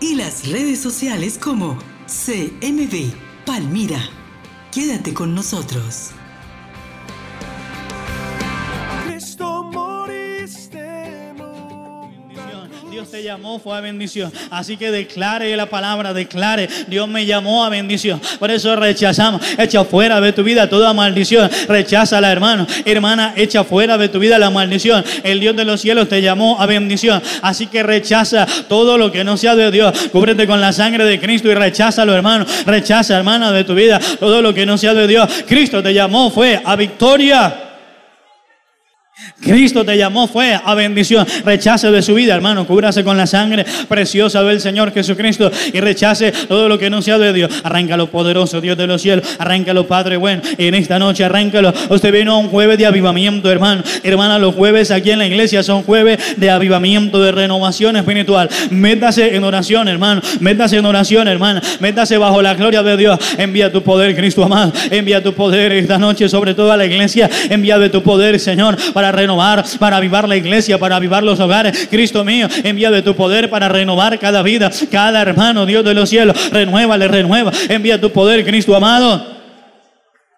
y las redes sociales como CMB Palmira. Quédate con nosotros. Te llamó, fue a bendición. Así que declare la palabra, declare, Dios me llamó a bendición. Por eso rechazamos, echa fuera de tu vida toda maldición. la hermano. Hermana, echa fuera de tu vida la maldición. El Dios de los cielos te llamó a bendición. Así que rechaza todo lo que no sea de Dios. Cúbrete con la sangre de Cristo y recházalo, hermano. Rechaza, hermana, de tu vida todo lo que no sea de Dios. Cristo te llamó, fue a victoria. Cristo te llamó, fue a bendición. Rechace de su vida, hermano. Cúbrase con la sangre preciosa del Señor Jesucristo y rechace todo lo que no sea de Dios. Arráncalo, poderoso Dios de los cielos. Arráncalo, Padre bueno. En esta noche, arráncalo. Usted vino a un jueves de avivamiento, hermano. Hermana, los jueves aquí en la iglesia son jueves de avivamiento, de renovación espiritual. Métase en oración, hermano. Métase en oración, hermana. Métase bajo la gloria de Dios. Envía tu poder, Cristo amado. Envía tu poder esta noche sobre toda la iglesia. Envía de tu poder, Señor, para renovar, para avivar la iglesia, para avivar los hogares. Cristo mío, envía de tu poder para renovar cada vida, cada hermano, Dios de los cielos. Renuévale, renueva. Envía tu poder, Cristo amado.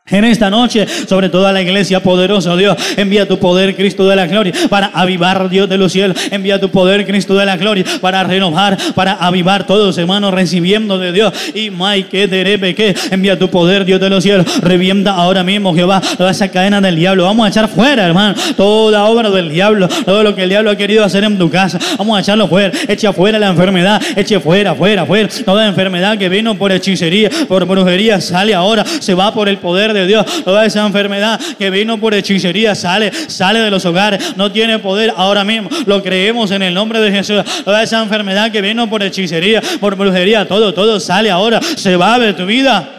En esta noche, sobre toda la iglesia poderosa, Dios, envía tu poder, Cristo de la gloria, para avivar, Dios de los cielos. Envía tu poder, Cristo de la gloria, para renovar, para avivar todos, hermanos, recibiendo de Dios. Y Mike, que envía tu poder, Dios de los cielos. Revienta ahora mismo, Jehová, toda esa cadena del diablo. Vamos a echar fuera, hermano, toda obra del diablo, todo lo que el diablo ha querido hacer en tu casa. Vamos a echarlo fuera. Echa fuera la enfermedad, eche fuera, fuera, fuera. Toda enfermedad que vino por hechicería, por brujería, sale ahora, se va por el poder de Dios. Toda esa enfermedad que vino por hechicería sale, sale de los hogares. No tiene poder ahora mismo. Lo creemos en el nombre de Jesús. Toda esa enfermedad que vino por hechicería, por brujería, todo, todo sale ahora. Se va de tu vida.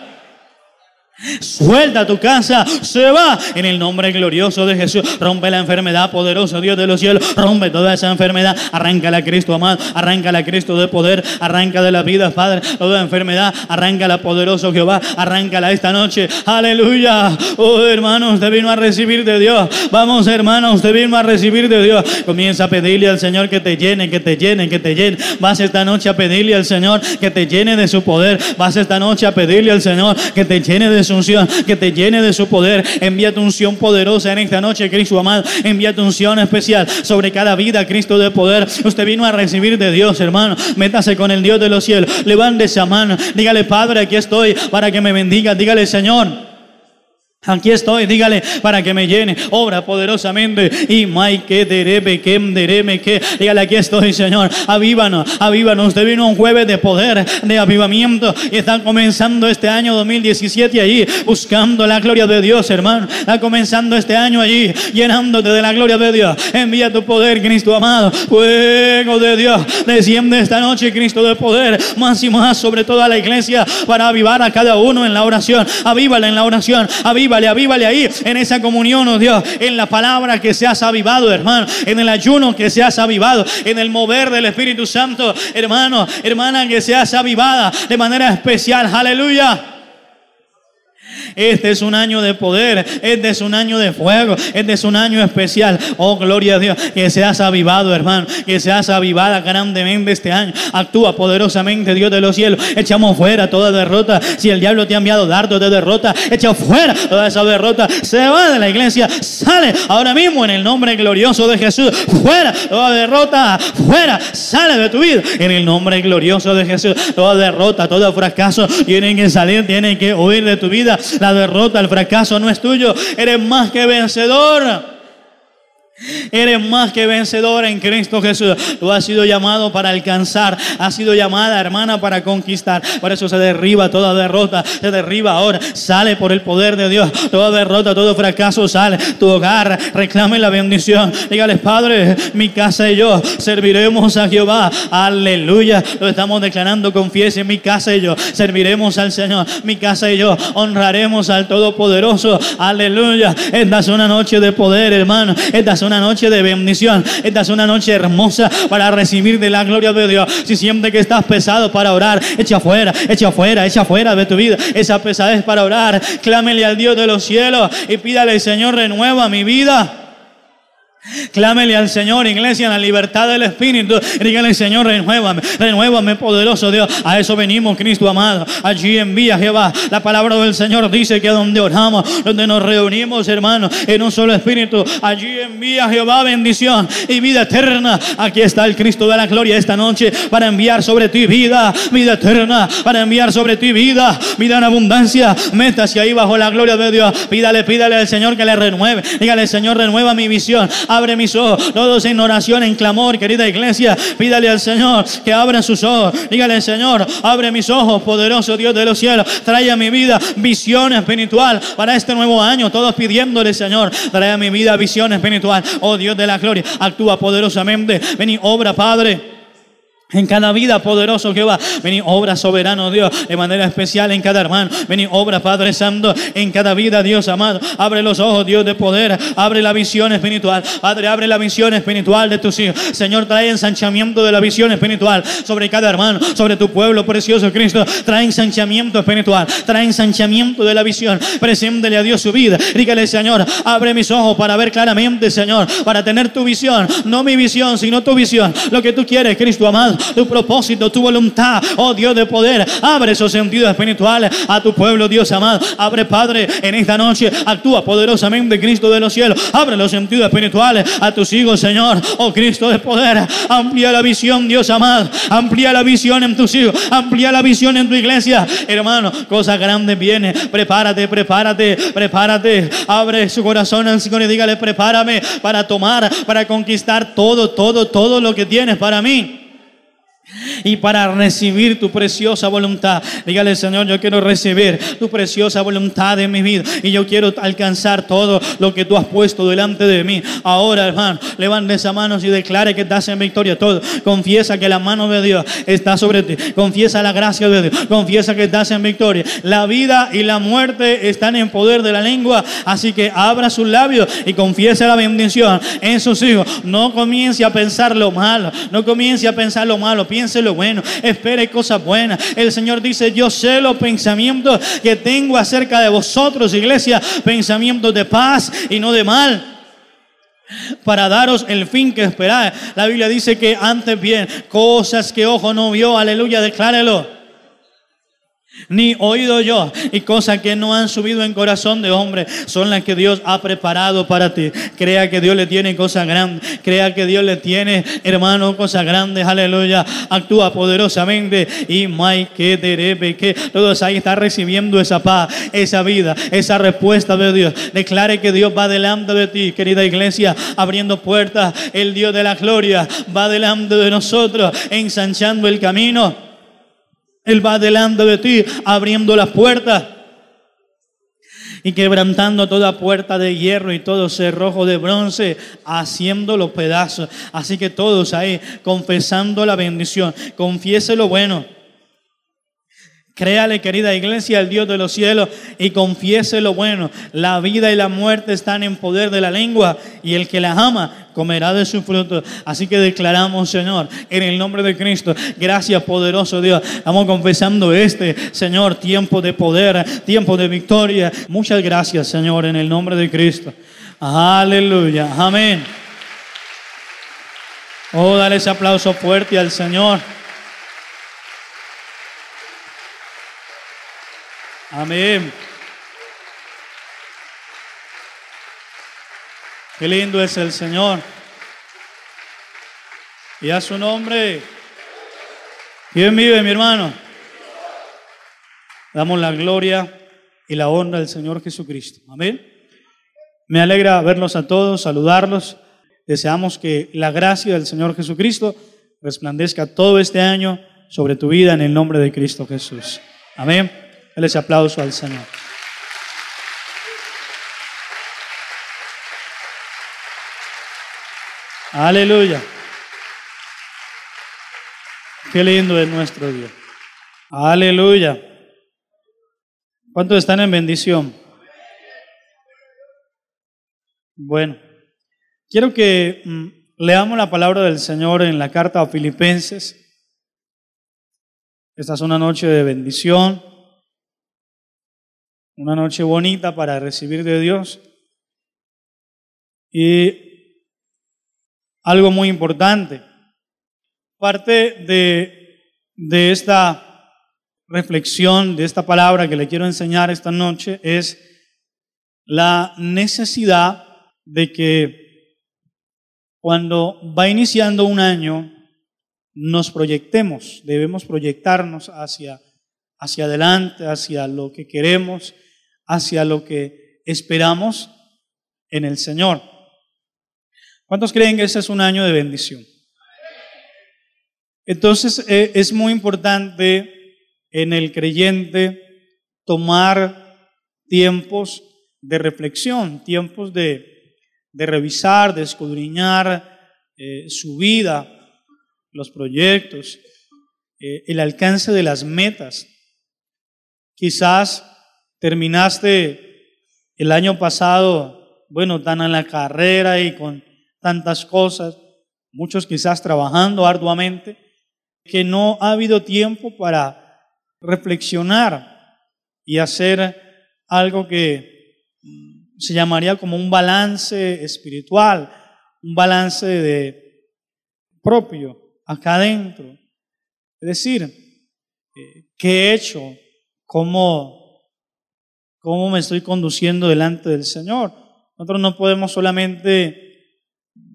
Suelta tu casa, se va en el nombre glorioso de Jesús. Rompe la enfermedad, poderoso Dios de los cielos. Rompe toda esa enfermedad. Arráncala, Cristo amado. Arráncala, Cristo de poder. Arranca de la vida, Padre. Toda enfermedad. Arráncala, poderoso Jehová. Arráncala esta noche. Aleluya. Oh, hermano, usted vino a recibir de Dios. Vamos, hermano, usted vino a recibir de Dios. Comienza a pedirle al Señor que te llene, que te llene, que te llene. Vas esta noche a pedirle al Señor que te llene de su poder. Vas esta noche a pedirle al Señor que te llene de unción, que te llene de su poder. Envía tu unción poderosa en esta noche, Cristo amado. Envía tu unción especial sobre cada vida, Cristo de poder. Usted vino a recibir de Dios, hermano. Métase con el Dios de los cielos. Levante esa mano. Dígale, Padre, aquí estoy para que me bendiga. Dígale, Señor. Aquí estoy, dígale para que me llene, obra poderosamente. Y Maike derebe que dereme que, dígale aquí estoy, Señor. Avívanos, avívanos. Usted vino un jueves de poder, de avivamiento y está comenzando este año 2017 allí, buscando la gloria de Dios, hermano. Está comenzando este año allí, llenándote de la gloria de Dios. Envía tu poder, Cristo amado. Fuego de Dios, desciende esta noche, Cristo de poder, más y más sobre toda la iglesia para avivar a cada uno en la oración. Avívale en la oración, avívala avívale, avívale ahí en esa comunión, oh Dios, en la palabra que seas avivado, hermano, en el ayuno que seas avivado, en el mover del Espíritu Santo, hermano, hermana, que seas avivada de manera especial, aleluya. Este es un año de poder, este es un año de fuego, este es un año especial. Oh, gloria a Dios, que seas avivado, hermano, que seas avivada grandemente este año. Actúa poderosamente, Dios de los cielos. Echamos fuera toda derrota. Si el diablo te ha enviado dardos de derrota, echa fuera toda esa derrota. Se va de la iglesia, sale ahora mismo en el nombre glorioso de Jesús. Fuera toda derrota, fuera, sale de tu vida en el nombre glorioso de Jesús. Toda derrota, todo fracaso, tiene que salir, tiene que huir de tu vida. Derrota, el fracaso no es tuyo. Eres más que vencedor. Eres más que vencedor en Cristo Jesús. Tú has sido llamado para alcanzar. Has sido llamada, hermana, para conquistar. Por eso se derriba toda derrota. Se derriba ahora. Sale por el poder de Dios. Toda derrota, todo fracaso sale. Tu hogar reclame la bendición. Dígale, Padre, mi casa y yo serviremos a Jehová. Aleluya. Lo estamos declarando. Confiese, mi casa y yo serviremos al Señor. Mi casa y yo honraremos al Todopoderoso. Aleluya. Esta es una noche de poder, hermano. Esta es una noche de bendición. Esta es una noche hermosa para recibir de la gloria de Dios. Si siente que estás pesado para orar, echa afuera, echa afuera, echa afuera de tu vida. Esa pesadez para orar. Clámele al Dios de los cielos y pídale, Señor, renueva mi vida. Clámele al Señor, iglesia, en la libertad del Espíritu. Dígale, Señor, renuévame, renuévame, poderoso Dios. A eso venimos, Cristo amado. Allí envía Jehová. La palabra del Señor dice que donde oramos, donde nos reunimos, hermanos, en un solo Espíritu, allí envía Jehová bendición y vida eterna. Aquí está el Cristo de la gloria esta noche para enviar sobre ti vida, vida eterna, para enviar sobre ti vida, vida en abundancia. Métase ahí bajo la gloria de Dios. Pídale, pídale al Señor que le renueve. Dígale, Señor, renueva mi visión abre mis ojos. Todos en oración, en clamor, querida iglesia. Pídale al Señor que abra sus ojos. Dígale, Señor, abre mis ojos, poderoso Dios de los cielos. Trae a mi vida visión espiritual para este nuevo año. Todos pidiéndole, Señor, trae a mi vida visión espiritual. Oh Dios de la gloria, actúa poderosamente. Ven y obra, Padre. En cada vida poderoso Jehová, vení obra soberano Dios, de manera especial en cada hermano, vení obra Padre Santo, en cada vida Dios amado, abre los ojos Dios de poder, abre la visión espiritual, Padre, abre la visión espiritual de tus hijos, Señor, trae ensanchamiento de la visión espiritual sobre cada hermano, sobre tu pueblo precioso Cristo, trae ensanchamiento espiritual, trae ensanchamiento de la visión, preséntele a Dios su vida, dígale Señor, abre mis ojos para ver claramente Señor, para tener tu visión, no mi visión, sino tu visión, lo que tú quieres Cristo amado, tu propósito, tu voluntad, oh Dios de poder. Abre esos sentidos espirituales a tu pueblo, Dios amado. Abre, Padre, en esta noche. Actúa poderosamente, Cristo de los cielos. Abre los sentidos espirituales a tus hijos, Señor. Oh Cristo de poder. Amplía la visión, Dios amado. Amplía la visión en tus hijos. Amplía la visión en tu iglesia. Hermano, cosas grandes vienen. Prepárate, prepárate, prepárate. Abre su corazón al Señor y dígale, prepárame para tomar, para conquistar todo, todo, todo lo que tienes para mí y para recibir tu preciosa voluntad. Dígale, Señor, yo quiero recibir tu preciosa voluntad en mi vida y yo quiero alcanzar todo lo que tú has puesto delante de mí. Ahora, hermano, levante esa mano y declare que estás en victoria. Todo. Confiesa que la mano de Dios está sobre ti. Confiesa la gracia de Dios. Confiesa que estás en victoria. La vida y la muerte están en poder de la lengua. Así que abra sus labios y confiesa la bendición en sus hijos. No comience a pensar lo malo. No comience a pensar lo malo piense lo bueno, espere cosas buenas. El Señor dice, yo sé los pensamientos que tengo acerca de vosotros, iglesia, pensamientos de paz y no de mal para daros el fin que esperáis. La Biblia dice que antes bien, cosas que ojo no vio, aleluya, declárelo ni oído yo, y cosas que no han subido en corazón de hombre, son las que Dios ha preparado para ti. Crea que Dios le tiene cosas grandes, crea que Dios le tiene, hermano, cosas grandes, aleluya. Actúa poderosamente y Mike, que que todos ahí están recibiendo esa paz, esa vida, esa respuesta de Dios. Declare que Dios va delante de ti, querida iglesia, abriendo puertas. El Dios de la gloria va delante de nosotros, ensanchando el camino él va delante de ti, abriendo las puertas y quebrantando toda puerta de hierro y todo cerrojo de bronce, haciendo los pedazos. Así que todos ahí, confesando la bendición, confiese lo bueno. Créale, querida iglesia, al Dios de los cielos y confiese lo bueno. La vida y la muerte están en poder de la lengua y el que la ama comerá de su fruto. Así que declaramos, Señor, en el nombre de Cristo, gracias poderoso Dios. Estamos confesando este, Señor, tiempo de poder, tiempo de victoria. Muchas gracias, Señor, en el nombre de Cristo. Aleluya. Amén. Oh, dale ese aplauso fuerte al Señor. Amén. Qué lindo es el Señor. Y a su nombre. ¿Quién vive, mi hermano? Damos la gloria y la honra al Señor Jesucristo. Amén. Me alegra verlos a todos, saludarlos. deseamos que la gracia del Señor Jesucristo resplandezca todo este año sobre tu vida en el nombre de Cristo Jesús. Amén. Dale ese aplauso al Señor. Aleluya. Qué lindo es nuestro Dios. Aleluya. ¿Cuántos están en bendición? Bueno, quiero que mm, leamos la palabra del Señor en la carta a Filipenses. Esta es una noche de bendición, una noche bonita para recibir de Dios. Y algo muy importante, parte de, de esta reflexión, de esta palabra que le quiero enseñar esta noche es la necesidad de que cuando va iniciando un año, nos proyectemos, debemos proyectarnos hacia, hacia adelante, hacia lo que queremos, hacia lo que esperamos en el Señor. ¿Cuántos creen que ese es un año de bendición? Entonces eh, es muy importante en el creyente tomar tiempos de reflexión, tiempos de, de revisar, de escudriñar eh, su vida, los proyectos, eh, el alcance de las metas. Quizás terminaste el año pasado, bueno, tan en la carrera y con tantas cosas, muchos quizás trabajando arduamente, que no ha habido tiempo para reflexionar y hacer algo que se llamaría como un balance espiritual, un balance de propio acá adentro. Es decir, eh, ¿qué he hecho? ¿Cómo, ¿Cómo me estoy conduciendo delante del Señor? Nosotros no podemos solamente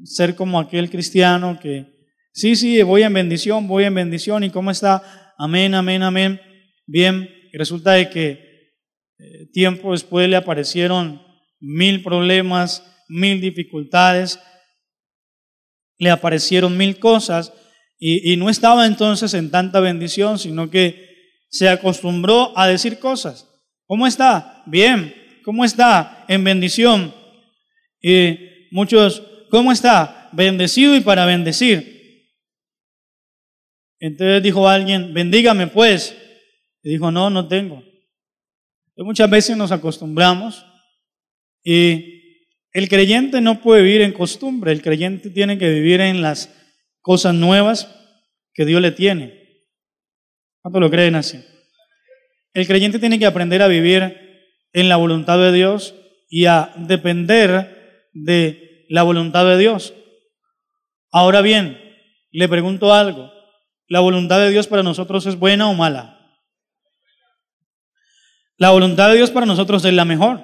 ser como aquel cristiano que, sí, sí, voy en bendición, voy en bendición, ¿y cómo está? Amén, amén, amén. Bien, resulta de que eh, tiempo después le aparecieron mil problemas, mil dificultades, le aparecieron mil cosas y, no estaba entonces en tanta bendición, sino que se acostumbró a decir cosas. ¿Cómo está? Bien. ¿Cómo está? En bendición. Y muchos, ¿cómo está? Bendecido y para bendecir. Entonces dijo alguien, bendígame pues. Y dijo, no, no tengo. Y muchas veces nos acostumbramos y el creyente no puede vivir en costumbre, el creyente tiene que vivir en las cosas nuevas que Dios le tiene. ¿Cuánto lo creen así? El creyente tiene que aprender a vivir en la voluntad de Dios y a depender de la voluntad de Dios. Ahora bien, le pregunto algo. ¿La voluntad de Dios para nosotros es buena o mala? La voluntad de Dios para nosotros es la mejor.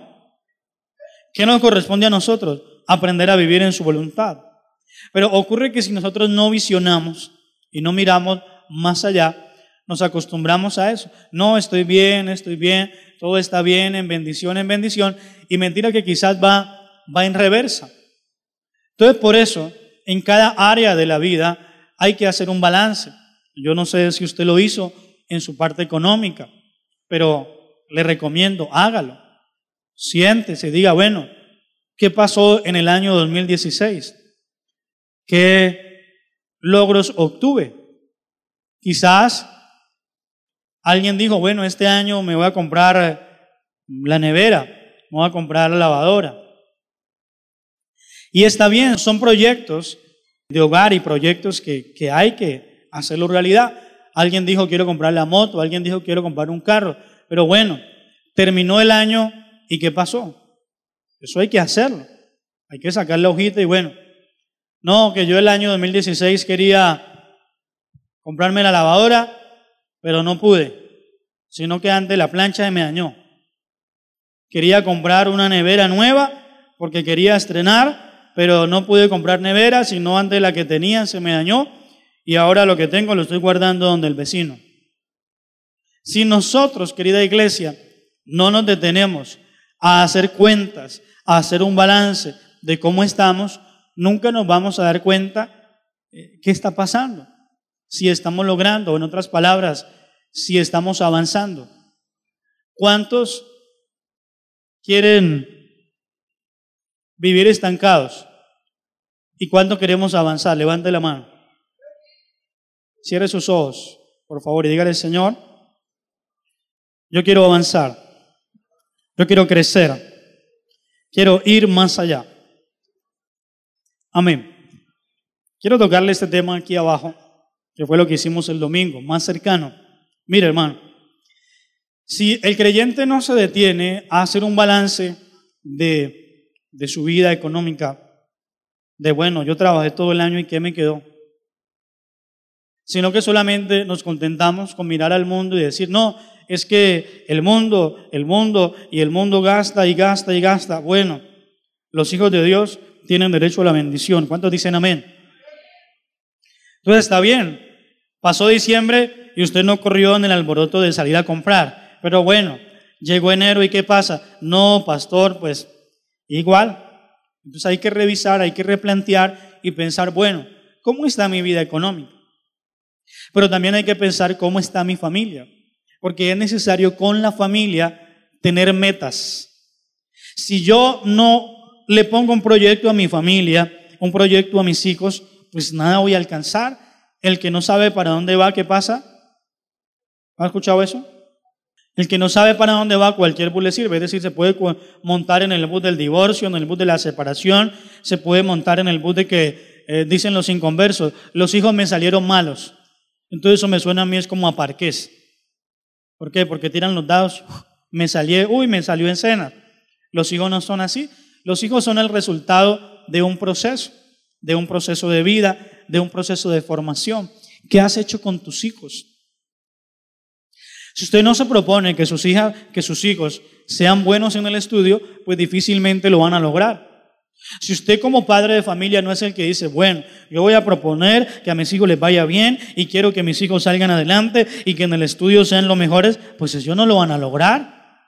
¿Qué nos corresponde a nosotros? Aprender a vivir en su voluntad. Pero ocurre que si nosotros no visionamos y no miramos más allá, nos acostumbramos a eso. No, estoy bien, estoy bien, todo está bien, en bendición, en bendición. Y mentira que quizás va, va en reversa. Entonces, por eso, en cada área de la vida hay que hacer un balance. Yo no sé si usted lo hizo en su parte económica, pero le recomiendo, hágalo. Siéntese, diga, bueno, ¿qué pasó en el año 2016? ¿Qué logros obtuve? Quizás alguien dijo, bueno, este año me voy a comprar la nevera, me voy a comprar la lavadora. Y está bien, son proyectos de hogar y proyectos que, que hay que hacerlo realidad. Alguien dijo, quiero comprar la moto, alguien dijo, quiero comprar un carro. Pero bueno, terminó el año ¿Y qué pasó? Eso hay que hacerlo. Hay que sacar la hojita y bueno, no, que yo el año 2016 quería comprarme la lavadora, pero no pude, sino que antes la plancha se me dañó. Quería comprar una nevera nueva porque quería estrenar, pero no pude comprar nevera, sino antes la que tenía se me dañó y ahora lo que tengo lo estoy guardando donde el vecino. Si nosotros, querida iglesia, no nos detenemos a hacer cuentas, a hacer un balance de cómo estamos, nunca nos vamos a dar cuenta eh, qué está pasando, si estamos logrando, en otras palabras, si estamos avanzando. ¿Cuántos quieren vivir estancados? ¿Y cuánto queremos avanzar? Levante la mano. Cierre sus ojos, por favor, y dígale, Señor, yo quiero avanzar, yo quiero crecer, quiero ir más allá. Amén. Quiero tocarle este tema aquí abajo, que fue lo que hicimos el domingo, más cercano. Mire, hermano, si el creyente no se detiene a hacer un balance de, de su vida económica, de bueno, yo trabajé todo el año y ¿qué me quedó? Sino que solamente nos contentamos con mirar al mundo y decir, no, es que el mundo, el mundo y el mundo gasta y gasta y gasta. Bueno, los hijos de Dios tienen derecho a la bendición. ¿Cuántos dicen amén? Entonces está bien. Pasó diciembre y usted no corrió en el alboroto de salir a comprar. Pero bueno, llegó enero y ¿qué pasa? No, pastor, pues igual. Entonces hay que revisar, hay que replantear y pensar, bueno, ¿cómo está mi vida económica? Pero también hay que pensar cómo está mi familia, porque es necesario con la familia tener metas. Si yo no le pongo un proyecto a mi familia, un proyecto a mis hijos, pues nada voy a alcanzar. El que no sabe para dónde va, ¿qué pasa? ¿Ha escuchado eso? El que no sabe para dónde va, cualquier bus le sirve. Es decir, se puede montar en el bus del divorcio, en el bus de la separación, se puede montar en el bus de que eh, dicen los inconversos, los hijos me salieron malos. Entonces eso me suena a mí es como a parqués. ¿Por qué? Porque tiran los dados, me salió, uy, me salió en cena. Los hijos no son así. Los hijos son el resultado de un proceso, de un proceso de vida, de un proceso de formación. ¿Qué has hecho con tus hijos? Si usted no se propone que sus, hijas, que sus hijos sean buenos en el estudio, pues difícilmente lo van a lograr. Si usted como padre de familia no es el que dice, bueno, yo voy a proponer que a mis hijos les vaya bien y quiero que mis hijos salgan adelante y que en el estudio sean los mejores, pues ellos no lo van a lograr.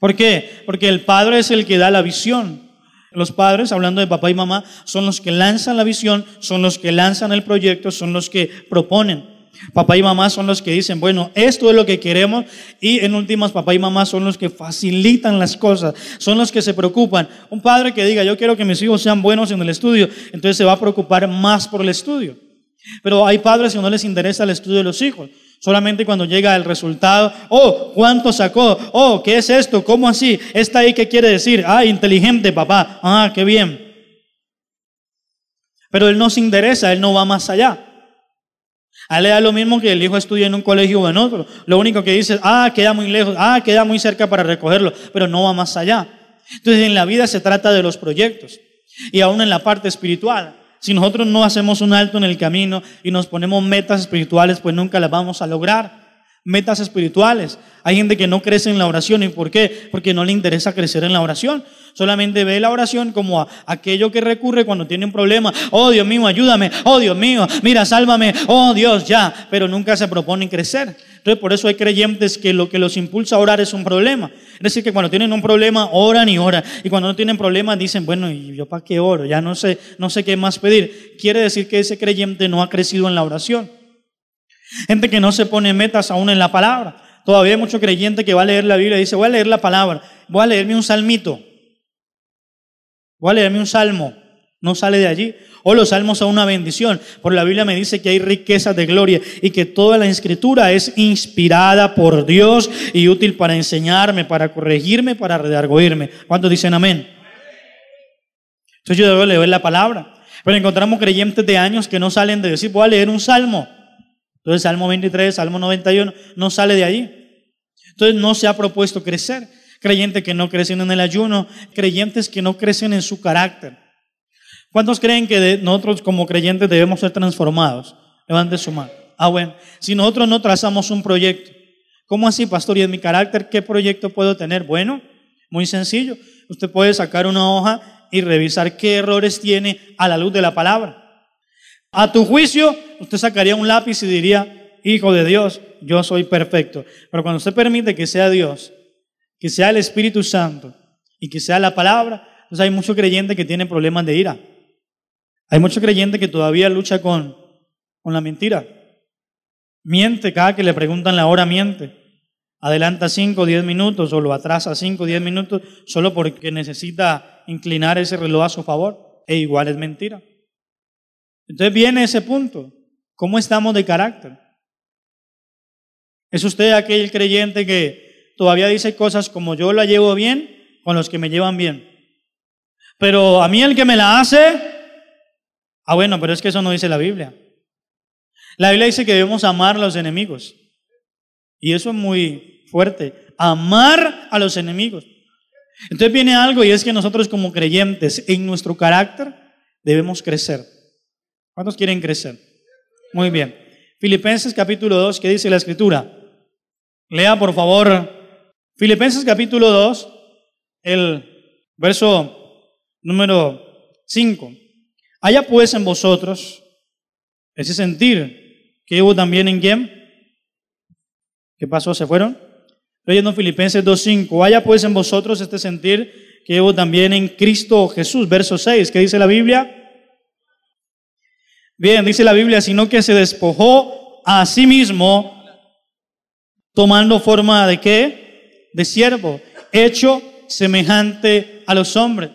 ¿Por qué? Porque el padre es el que da la visión. Los padres, hablando de papá y mamá, son los que lanzan la visión, son los que lanzan el proyecto, son los que proponen. Papá y mamá son los que dicen, bueno, esto es lo que queremos y en últimas papá y mamá son los que facilitan las cosas, son los que se preocupan. Un padre que diga, yo quiero que mis hijos sean buenos en el estudio, entonces se va a preocupar más por el estudio. Pero hay padres que no les interesa el estudio de los hijos. Solamente cuando llega el resultado, oh, ¿cuánto sacó? Oh, ¿qué es esto? ¿Cómo así? ¿Está ahí qué quiere decir? Ah, inteligente, papá. Ah, qué bien. Pero él no se interesa, él no va más allá. A le da lo mismo que el hijo estudie en un colegio o en otro. Lo único que dice ah, queda muy lejos, ah, queda muy cerca para recogerlo, pero no va más allá. Entonces en la vida se trata de los proyectos y aún en la parte espiritual. Si nosotros no hacemos un alto en el camino y nos ponemos metas espirituales, pues nunca las vamos a lograr metas espirituales. Hay gente que no crece en la oración. ¿Y por qué? Porque no le interesa crecer en la oración. Solamente ve la oración como aquello que recurre cuando tiene un problema. Oh Dios mío, ayúdame. Oh Dios mío, mira, sálvame. Oh Dios, ya. Pero nunca se propone crecer. Entonces, por eso hay creyentes que lo que los impulsa a orar es un problema. Es decir, que cuando tienen un problema, oran y oran. Y cuando no tienen problema, dicen, bueno, ¿y yo para qué oro? Ya no sé, no sé qué más pedir. Quiere decir que ese creyente no ha crecido en la oración. Gente que no se pone metas aún en la palabra. Todavía hay mucho creyente que va a leer la Biblia y dice, voy a leer la palabra, voy a leerme un salmito, voy a leerme un salmo. No sale de allí. O los salmos son una bendición. Por la Biblia me dice que hay riquezas de gloria y que toda la escritura es inspirada por Dios y útil para enseñarme, para corregirme, para redarguirme. ¿Cuántos dicen amén? Entonces yo debo leer la palabra. Pero encontramos creyentes de años que no salen de decir, voy a leer un salmo. Entonces, Salmo 23, Salmo 91, no sale de ahí. Entonces, no se ha propuesto crecer. Creyentes que no crecen en el ayuno, creyentes que no crecen en su carácter. ¿Cuántos creen que nosotros como creyentes debemos ser transformados? Levante su mano. Ah, bueno. Si nosotros no trazamos un proyecto, ¿cómo así, pastor? ¿Y en mi carácter qué proyecto puedo tener? Bueno, muy sencillo. Usted puede sacar una hoja y revisar qué errores tiene a la luz de la palabra. A tu juicio, usted sacaría un lápiz y diría, Hijo de Dios, yo soy perfecto. Pero cuando usted permite que sea Dios, que sea el Espíritu Santo y que sea la palabra, Entonces hay mucho creyente que tiene problemas de ira. Hay mucho creyente que todavía lucha con, con la mentira. Miente cada que le preguntan la hora, miente. Adelanta 5 o 10 minutos o lo atrasa 5 o 10 minutos solo porque necesita inclinar ese reloj a su favor. E igual es mentira. Entonces viene ese punto. ¿Cómo estamos de carácter? ¿Es usted aquel creyente que todavía dice cosas como yo la llevo bien con los que me llevan bien? Pero a mí el que me la hace, ah bueno, pero es que eso no dice la Biblia. La Biblia dice que debemos amar a los enemigos. Y eso es muy fuerte. Amar a los enemigos. Entonces viene algo y es que nosotros como creyentes en nuestro carácter debemos crecer. ¿Cuántos quieren crecer? Muy bien. Filipenses capítulo 2, ¿qué dice la escritura? Lea por favor Filipenses capítulo 2, el verso número 5. Haya pues en vosotros ese sentir que hubo también en quién. ¿Qué pasó? ¿Se fueron? Leyendo Filipenses 2.5. Haya pues en vosotros este sentir que hubo también en Cristo Jesús. Verso 6. ¿Qué dice la Biblia? Bien, dice la Biblia, sino que se despojó a sí mismo, tomando forma de qué? De siervo, hecho semejante a los hombres.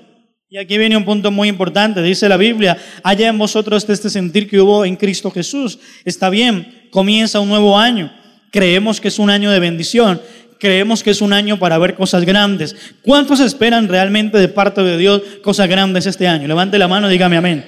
Y aquí viene un punto muy importante, dice la Biblia, haya en vosotros este sentir que hubo en Cristo Jesús. Está bien, comienza un nuevo año. Creemos que es un año de bendición, creemos que es un año para ver cosas grandes. ¿Cuántos esperan realmente de parte de Dios cosas grandes este año? Levante la mano, dígame amén.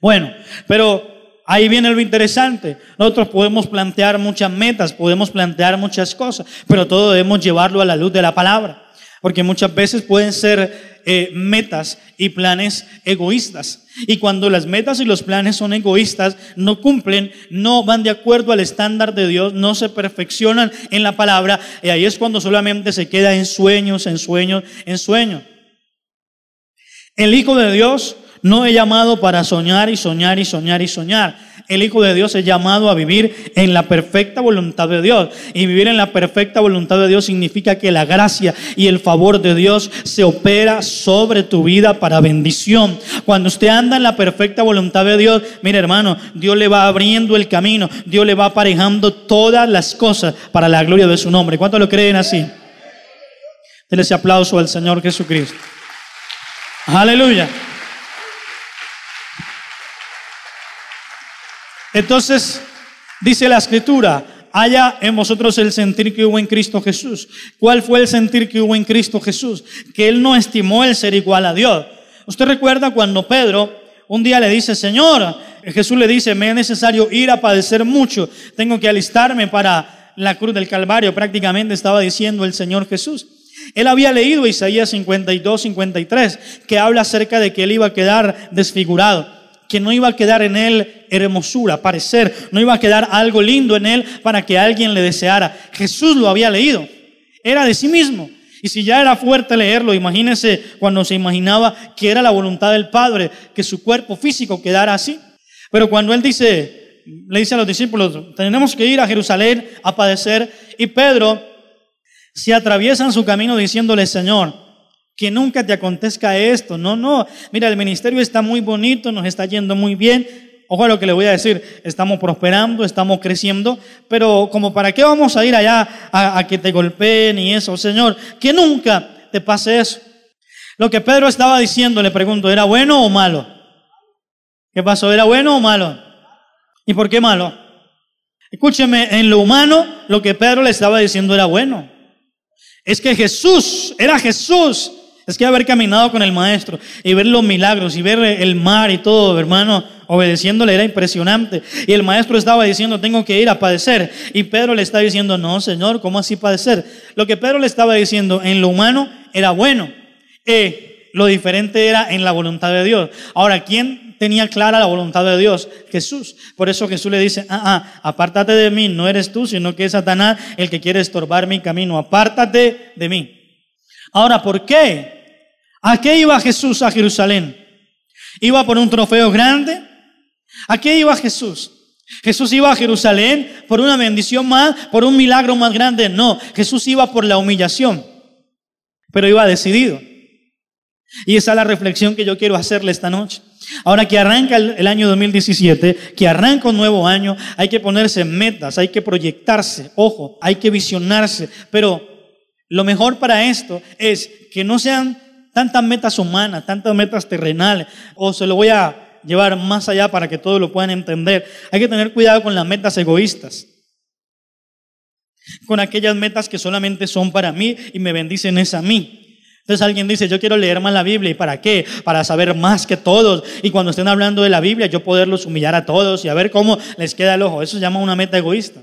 Bueno, pero ahí viene lo interesante. Nosotros podemos plantear muchas metas, podemos plantear muchas cosas, pero todo debemos llevarlo a la luz de la palabra. Porque muchas veces pueden ser eh, metas y planes egoístas. Y cuando las metas y los planes son egoístas, no cumplen, no van de acuerdo al estándar de Dios, no se perfeccionan en la palabra, y ahí es cuando solamente se queda en sueños, en sueños, en sueños. El Hijo de Dios no he llamado para soñar y soñar y soñar y soñar. El Hijo de Dios es llamado a vivir en la perfecta voluntad de Dios. Y vivir en la perfecta voluntad de Dios significa que la gracia y el favor de Dios se opera sobre tu vida para bendición. Cuando usted anda en la perfecta voluntad de Dios, mire hermano, Dios le va abriendo el camino, Dios le va aparejando todas las cosas para la gloria de su nombre. ¿Cuántos lo creen así? Denle ese aplauso al Señor Jesucristo. Aleluya. Entonces, dice la escritura, haya en vosotros el sentir que hubo en Cristo Jesús. ¿Cuál fue el sentir que hubo en Cristo Jesús? Que él no estimó el ser igual a Dios. Usted recuerda cuando Pedro un día le dice, Señor, Jesús le dice, me es necesario ir a padecer mucho, tengo que alistarme para la cruz del Calvario, prácticamente estaba diciendo el Señor Jesús. Él había leído Isaías 52, 53, que habla acerca de que él iba a quedar desfigurado que no iba a quedar en él hermosura, parecer, no iba a quedar algo lindo en él para que alguien le deseara. Jesús lo había leído, era de sí mismo. Y si ya era fuerte leerlo, imagínese cuando se imaginaba que era la voluntad del Padre que su cuerpo físico quedara así. Pero cuando él dice, le dice a los discípulos, tenemos que ir a Jerusalén a padecer, y Pedro se atraviesa en su camino diciéndole, Señor, que nunca te acontezca esto. No, no. Mira, el ministerio está muy bonito, nos está yendo muy bien. Ojo a lo que le voy a decir, estamos prosperando, estamos creciendo, pero como para qué vamos a ir allá a, que te golpeen y eso, Señor, que nunca te pase eso. Lo que Pedro estaba diciendo, le pregunto, ¿era bueno o malo? ¿Qué pasó? ¿Era bueno o malo? ¿Y por qué malo? Escúcheme, en lo humano lo que Pedro le estaba diciendo era bueno. Es que Jesús, era Jesús es que haber caminado con el maestro y ver los milagros y ver el mar y todo, hermano, obedeciéndole era impresionante. Y el maestro estaba diciendo, tengo que ir a padecer. Y Pedro le está diciendo, no, Señor, ¿cómo así padecer? Lo que Pedro le estaba diciendo en lo humano era bueno. Eh, lo diferente era en la voluntad de Dios. Ahora, ¿quién tenía clara la voluntad de Dios? Jesús. Por eso Jesús le dice, ah, ah, apártate de mí, no eres tú, sino que es Satanás el que quiere estorbar mi camino. Apártate de mí. Ahora, ¿por qué? ¿A qué iba Jesús a Jerusalén? ¿Iba por un trofeo grande? ¿A qué iba Jesús? Jesús iba a Jerusalén por una bendición más, por un milagro más grande. No, Jesús iba por la humillación, pero iba decidido. Y esa es la reflexión que yo quiero hacerle esta noche. Ahora que arranca el, año 2017, que arranca un nuevo año, hay que ponerse metas, hay que proyectarse, ojo, hay que visionarse. Pero lo mejor para esto es que no sean tantas metas humanas, tantas metas terrenales, o se lo voy a llevar más allá para que todos lo puedan entender. Hay que tener cuidado con las metas egoístas, con aquellas metas que solamente son para mí y me bendicen es a mí. Entonces alguien dice, yo quiero leer más la Biblia. ¿Y para qué? Para saber más que todos. Y cuando estén hablando de la Biblia, yo poderlos humillar a todos y a ver cómo les queda el ojo. Eso se llama una meta egoísta.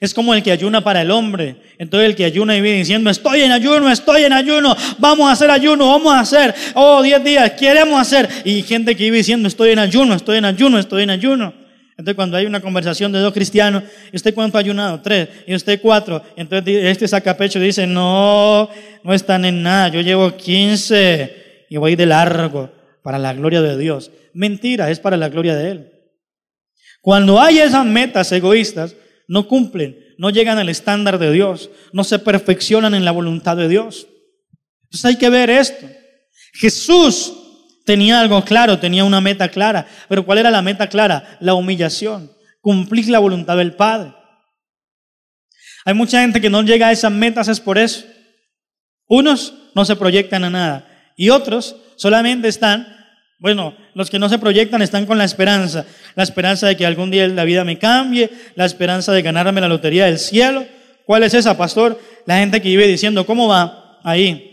Es como el que ayuna para el hombre. Entonces el que ayuna y viene diciendo, estoy en ayuno, estoy en ayuno, vamos a hacer ayuno, vamos a hacer, oh, 10 días, queremos hacer. Y gente que vive diciendo, estoy en ayuno, estoy en ayuno, estoy en ayuno. Entonces cuando hay una conversación de dos cristianos, ¿y usted cuánto ha ayunado? Tres. ¿Y usted cuatro? Entonces este saca pecho y dice, no, no están en nada, yo llevo quince y voy de largo para la gloria de Dios. Mentira, es para la gloria de Él. Cuando hay esas metas egoístas, no cumplen, no llegan al estándar de Dios, no se perfeccionan en la voluntad de Dios. Entonces hay que ver esto. Jesús Tenía algo claro, tenía una meta clara. Pero ¿cuál era la meta clara? La humillación, cumplir la voluntad del Padre. Hay mucha gente que no llega a esas metas es por eso. Unos no se proyectan a nada y otros solamente están, bueno, los que no se proyectan están con la esperanza, la esperanza de que algún día la vida me cambie, la esperanza de ganarme la lotería del cielo. ¿Cuál es esa, pastor? La gente que vive diciendo, ¿cómo va? Ahí,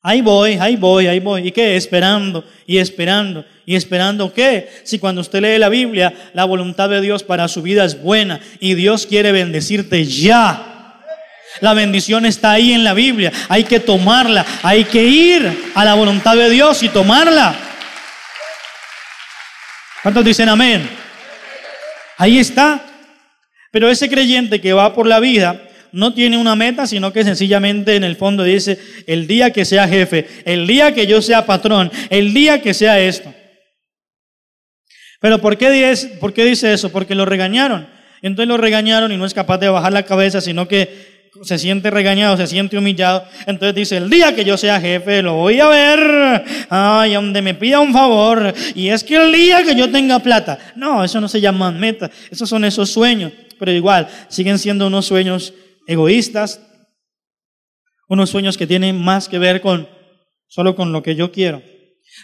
Ahí voy, ahí voy, ahí voy. ¿Y qué? Esperando y esperando. ¿Y esperando qué? Si cuando usted lee la Biblia, la voluntad de Dios para su vida es buena y Dios quiere bendecirte ya. La bendición está ahí en la Biblia. Hay que tomarla. Hay que ir a la voluntad de Dios y tomarla. ¿Cuántos dicen amén? Ahí está. Pero ese creyente que va por la vida no tiene una meta, sino que sencillamente en el fondo dice, el día que sea jefe, el día que yo sea patrón, el día que sea esto. Pero ¿por qué, dice, ¿por qué dice eso? Porque lo regañaron. Entonces lo regañaron y no es capaz de bajar la cabeza, sino que se siente regañado, se siente humillado. Entonces dice, el día que yo sea jefe, lo voy a ver. Ay, donde me pida un favor. Y es que el día que yo tenga plata. No, eso no se llama meta. Esos son esos sueños. Pero igual, siguen siendo unos sueños egoístas, unos sueños que tienen más que ver con solo con lo que yo quiero.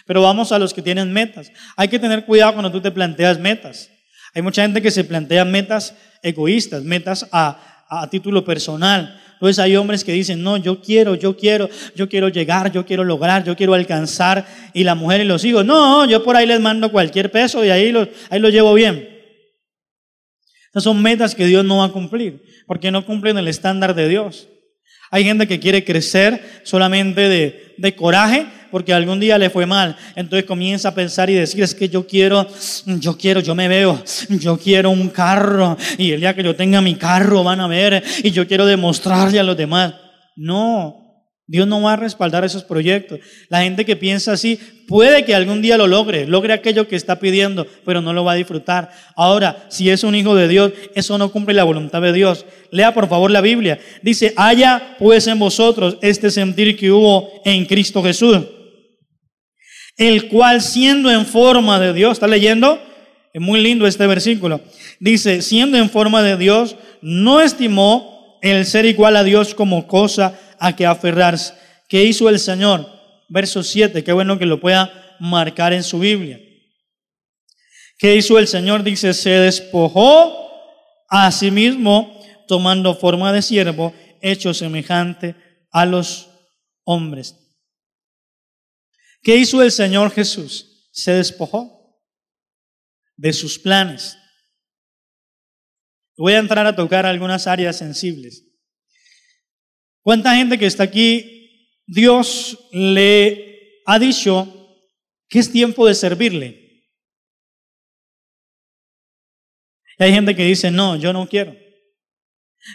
Pero vamos a los que tienen metas. Hay que tener cuidado cuando tú te planteas metas. Hay mucha gente que se plantea metas egoístas, metas a, a título personal. Entonces hay hombres que dicen, no, yo quiero, yo quiero, yo quiero llegar, yo quiero lograr, yo quiero alcanzar. Y la mujer y los hijos, no, yo por ahí les mando cualquier peso y ahí lo, ahí llevo bien. Esas son metas que Dios no va a cumplir porque no cumplen el estándar de Dios. Hay gente que quiere crecer solamente de, de, coraje porque algún día le fue mal. Entonces comienza a pensar y decir, es que yo quiero, yo quiero, yo me veo, yo quiero un carro y el día que yo tenga mi carro van a ver y yo quiero demostrarle a los demás. No, Dios no va a respaldar esos proyectos. La gente que piensa así puede que algún día lo logre, logre aquello que está pidiendo, pero no lo va a disfrutar. Ahora, si es un hijo de Dios, eso no cumple la voluntad de Dios. Lea por favor la Biblia. Dice, haya pues en vosotros este sentir que hubo en Cristo Jesús, el cual siendo en forma de Dios, ¿está leyendo? Es muy lindo este versículo. Dice, siendo en forma de Dios, no estimó el ser igual a Dios como cosa a que aferrarse. ¿Qué hizo el Señor? Verso 7, qué bueno que lo pueda marcar en su Biblia. ¿Qué hizo el Señor? Dice, se despojó a sí mismo, tomando forma de siervo, hecho semejante a los hombres. ¿Qué hizo el Señor Jesús? Se despojó de sus planes. Voy a entrar a tocar algunas áreas sensibles. ¿Cuánta gente que está aquí, Dios le ha dicho que es tiempo de servirle? Hay gente que dice, no, yo no quiero.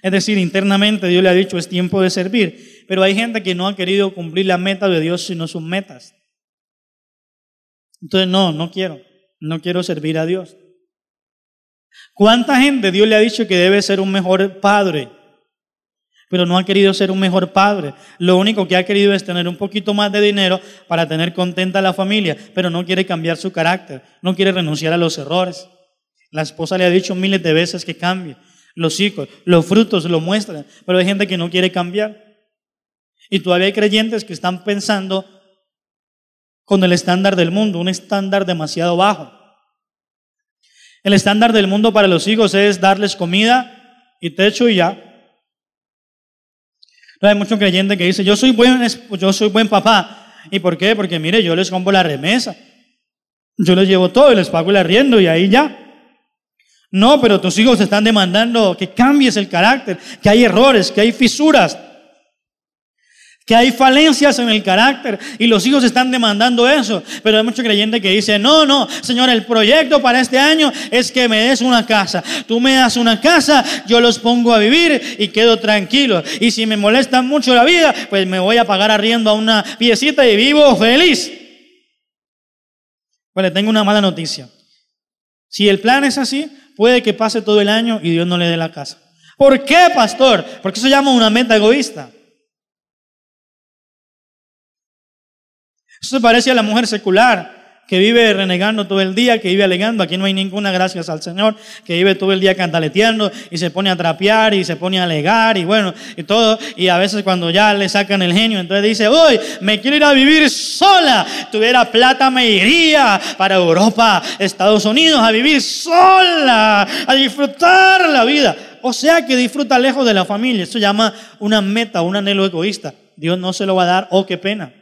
Es decir, internamente Dios le ha dicho, es tiempo de servir. Pero hay gente que no ha querido cumplir la meta de Dios, sino sus metas. Entonces, no, no quiero. No quiero servir a Dios. ¿Cuánta gente Dios le ha dicho que debe ser un mejor padre? pero no ha querido ser un mejor padre. Lo único que ha querido es tener un poquito más de dinero para tener contenta a la familia, pero no quiere cambiar su carácter, no quiere renunciar a los errores. La esposa le ha dicho miles de veces que cambie. Los hijos, los frutos lo muestran, pero hay gente que no quiere cambiar. Y todavía hay creyentes que están pensando con el estándar del mundo, un estándar demasiado bajo. El estándar del mundo para los hijos es darles comida y techo y ya. hay muchos creyentes que dicen, yo soy buen, yo soy buen papá. ¿Y por qué? Porque mire, yo les compro la remesa. Yo les llevo todo y les pago el arriendo y ahí ya. No, pero tus hijos están demandando que cambies el carácter, que hay errores, que hay fisuras que hay falencias en el carácter y los hijos están demandando eso. Pero hay mucho creyente que dice, no, no, Señor, el proyecto para este año es que me des una casa. Tú me das una casa, yo los pongo a vivir y quedo tranquilo. Y si me molesta mucho la vida, pues me voy a pagar arriendo a una piecita y vivo feliz. Pues tengo una mala noticia. Si el plan es así, puede que pase todo el año y Dios no le dé la casa. ¿Por qué, pastor? Porque eso llama una meta egoísta. Eso se parece a la mujer secular que vive renegando todo el día, que vive alegando, aquí no hay ninguna gracias al Señor, que vive todo el día cantaleteando y se pone a trapear y se pone a alegar y bueno, y todo, y a veces cuando ya le sacan el genio, entonces dice, hoy me quiero ir a vivir sola, tuviera plata me iría para Europa, Estados Unidos, a vivir sola, a disfrutar la vida. O sea que disfruta lejos de la familia, eso llama una meta, un anhelo egoísta. Dios no se lo va a dar, oh, qué pena.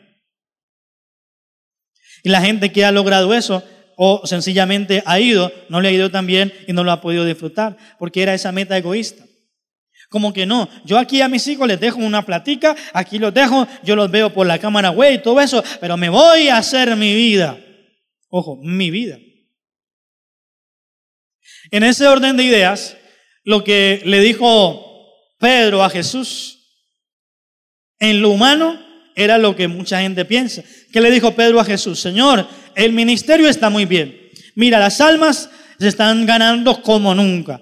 Y la gente que ha logrado eso o sencillamente ha ido, no le ha ido tan bien y no lo ha podido disfrutar, porque era esa meta egoísta. Como que no, yo aquí a mis hijos les dejo una platica, aquí los dejo, yo los veo por la cámara güey todo eso, pero me voy a hacer mi vida. Ojo, mi vida. En ese orden de ideas, lo que le dijo Pedro a Jesús, en lo humano era lo que mucha gente piensa. ¿Qué le dijo Pedro a Jesús? Señor, el ministerio está muy bien. Mira, las almas se están ganando como nunca.